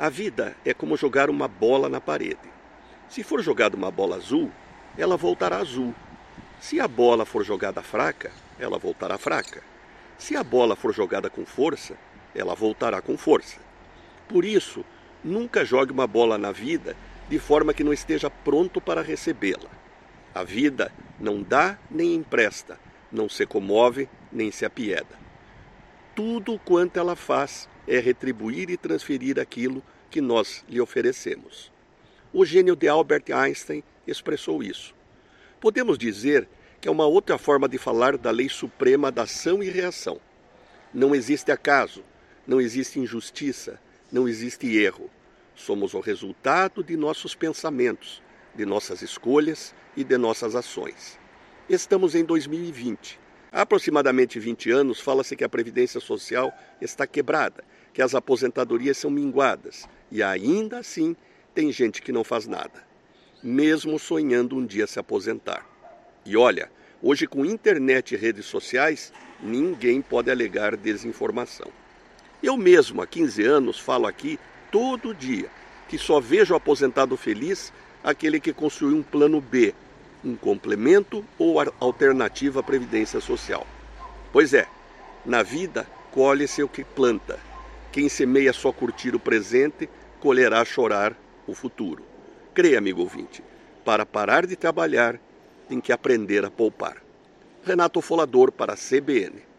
A vida é como jogar uma bola na parede. Se for jogada uma bola azul, ela voltará azul. Se a bola for jogada fraca, ela voltará fraca. Se a bola for jogada com força, ela voltará com força. Por isso, nunca jogue uma bola na vida de forma que não esteja pronto para recebê-la. A vida não dá nem empresta, não se comove nem se apieda. Tudo quanto ela faz é retribuir e transferir aquilo que nós lhe oferecemos. O gênio de Albert Einstein expressou isso. Podemos dizer que é uma outra forma de falar da lei suprema da ação e reação. Não existe acaso, não existe injustiça, não existe erro. Somos o resultado de nossos pensamentos, de nossas escolhas e de nossas ações. Estamos em 2020. Há aproximadamente 20 anos, fala-se que a Previdência Social está quebrada, que as aposentadorias são minguadas, e ainda assim tem gente que não faz nada, mesmo sonhando um dia se aposentar. E olha, hoje com internet e redes sociais, ninguém pode alegar desinformação. Eu mesmo, há 15 anos, falo aqui todo dia que só vejo aposentado feliz aquele que construiu um plano B, um complemento ou alternativa à previdência social. Pois é, na vida colhe-se o que planta. Quem semeia só curtir o presente, colherá chorar o futuro. Creia, amigo ouvinte, para parar de trabalhar, tem que aprender a poupar. Renato Folador para a CBN.